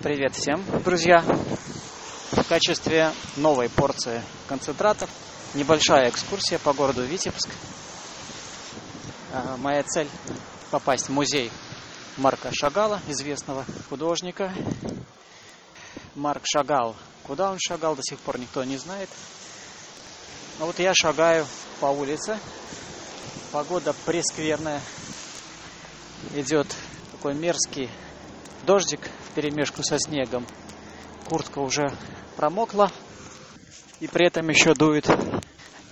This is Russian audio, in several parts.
Привет всем, друзья! В качестве новой порции концентратов небольшая экскурсия по городу Витебск. А, моя цель – попасть в музей Марка Шагала, известного художника. Марк шагал. Куда он шагал, до сих пор никто не знает. Но вот я шагаю по улице. Погода прескверная. Идет такой мерзкий дождик в перемешку со снегом. Куртка уже промокла. И при этом еще дует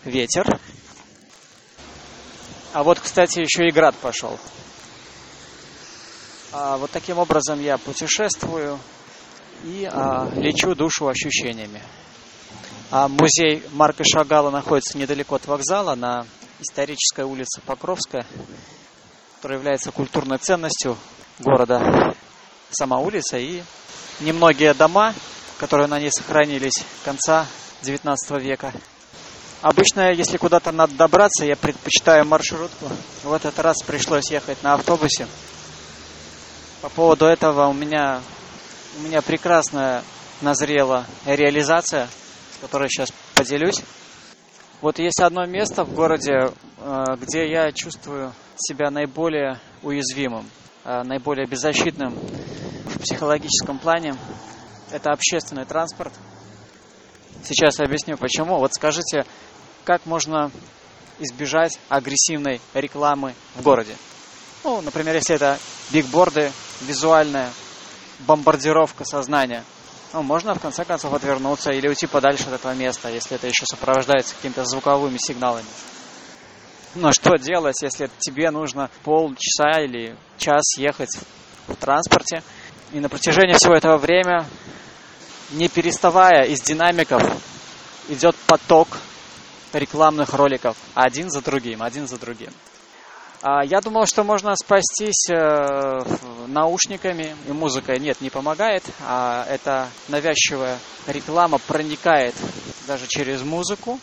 ветер. А вот, кстати, еще и град пошел. А вот таким образом я путешествую и а, лечу душу ощущениями. А музей Марка Шагала находится недалеко от вокзала, на исторической улице Покровская, которая является культурной ценностью города. Сама улица и немногие дома, которые на ней сохранились конца XIX века. Обычно, если куда-то надо добраться, я предпочитаю маршрутку. В этот раз пришлось ехать на автобусе. По поводу этого у меня, у меня прекрасная назрела реализация, с которой сейчас поделюсь. Вот есть одно место в городе, э, где я чувствую себя наиболее уязвимым, э, наиболее беззащитным в психологическом плане. Это общественный транспорт. Сейчас объясню почему. Вот скажите, как можно избежать агрессивной рекламы в городе? Ну, например, если это бигборды, визуальная бомбардировка сознания. Ну, можно в конце концов отвернуться или уйти подальше от этого места, если это еще сопровождается какими-то звуковыми сигналами. Но что делать, если тебе нужно полчаса или час ехать в транспорте, и на протяжении всего этого времени, не переставая из динамиков, идет поток рекламных роликов один за другим, один за другим. А, я думал, что можно спастись э, наушниками и музыкой. Нет, не помогает. А эта навязчивая реклама проникает даже через музыку.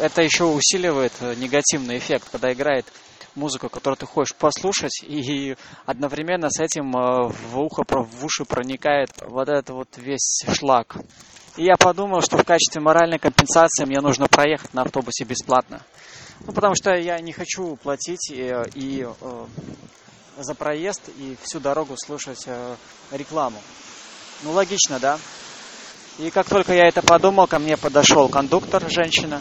Это еще усиливает негативный эффект, когда играет музыку, которую ты хочешь послушать, и одновременно с этим э, в ухо, в уши проникает вот этот вот весь шлак. И я подумал, что в качестве моральной компенсации мне нужно проехать на автобусе бесплатно. Ну, потому что я не хочу платить и, и э, за проезд и всю дорогу слушать э, рекламу. Ну, логично, да? И как только я это подумал, ко мне подошел кондуктор, женщина,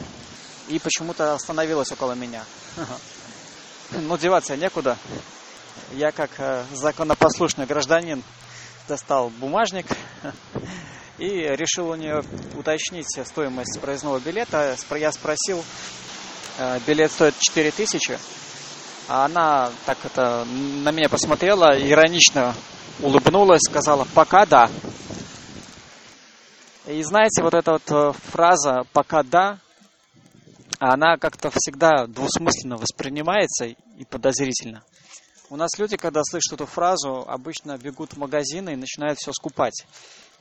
и почему-то остановилась около меня. Ну, деваться некуда. Я, как э, законопослушный гражданин, достал бумажник и решил у нее уточнить стоимость проездного билета. Я спросил, Э, билет стоит 4000, а она так это на меня посмотрела, иронично улыбнулась, сказала «пока да». И знаете, вот эта вот э, фраза «пока да», она как-то всегда двусмысленно воспринимается и подозрительно. У нас люди, когда слышат эту фразу, обычно бегут в магазины и начинают все скупать.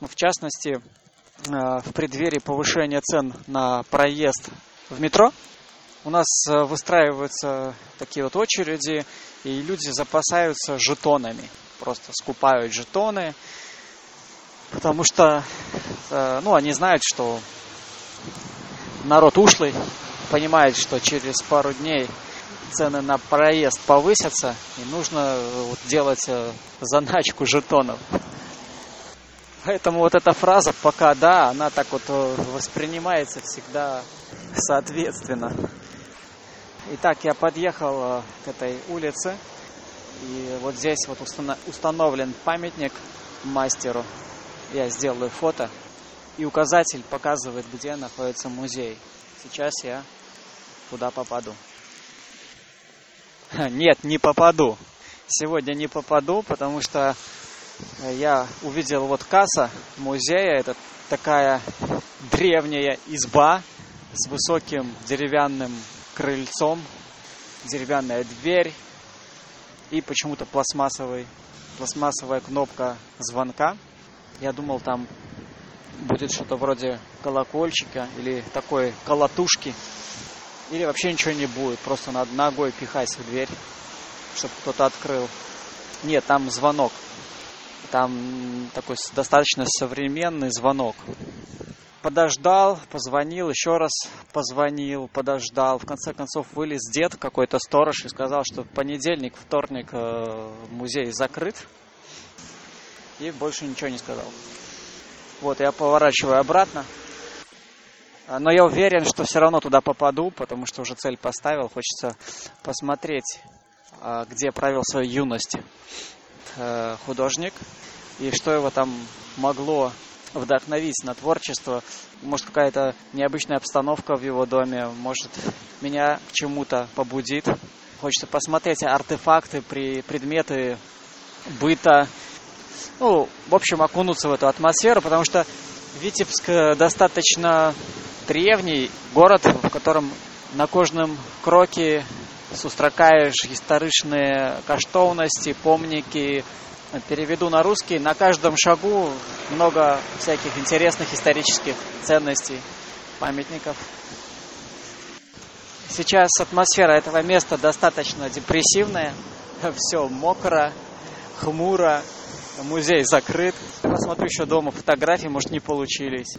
Ну, в частности, э, в преддверии повышения цен на проезд в метро – у нас э, выстраиваются такие вот очереди, и люди запасаются жетонами. Просто скупают жетоны, потому что, э, ну, они знают, что народ ушлый, понимает, что через пару дней цены на проезд повысятся, и нужно э, делать заначку жетонов. Поэтому вот эта фраза «пока да», она так вот воспринимается всегда соответственно. Итак, я подъехал э, к этой улице, и вот здесь вот установлен памятник мастеру. Я сделаю фото, и указатель показывает, где находится музей. Сейчас я туда попаду. Нет, не попаду. Сегодня не попаду, потому что я увидел вот касса музея. Это такая древняя изба с высоким деревянным крыльцом, деревянная дверь и почему-то пластмассовый, пластмассовая кнопка звонка. Я думал, там будет что-то вроде колокольчика или такой колотушки. Или вообще ничего не будет, просто надо ногой пихать в дверь, чтобы кто-то открыл. Нет, там звонок. Там такой достаточно современный звонок. Подождал, позвонил, еще раз позвонил, подождал. В конце концов вылез дед, какой-то сторож, и сказал, что понедельник, вторник э, музей закрыт. И больше ничего не сказал. Вот, я поворачиваю обратно. Но я уверен, что все равно туда попаду, потому что уже цель поставил. Хочется посмотреть, а, где провел свою юность э, художник и что его там могло вдохновить на творчество. Может, какая-то необычная обстановка в его доме, может, меня к чему-то побудит. Хочется посмотреть артефакты, предметы быта. Ну, в общем, окунуться в эту атмосферу, потому что Витебск достаточно древний город, в котором на кожном кроке сустракаешь историчные каштовности, помники. Переведу на русский. На каждом шагу много всяких интересных исторических ценностей, памятников. Сейчас атмосфера этого места достаточно депрессивная. Все мокро, хмуро, музей закрыт. Посмотрю еще дома фотографии, может не получились.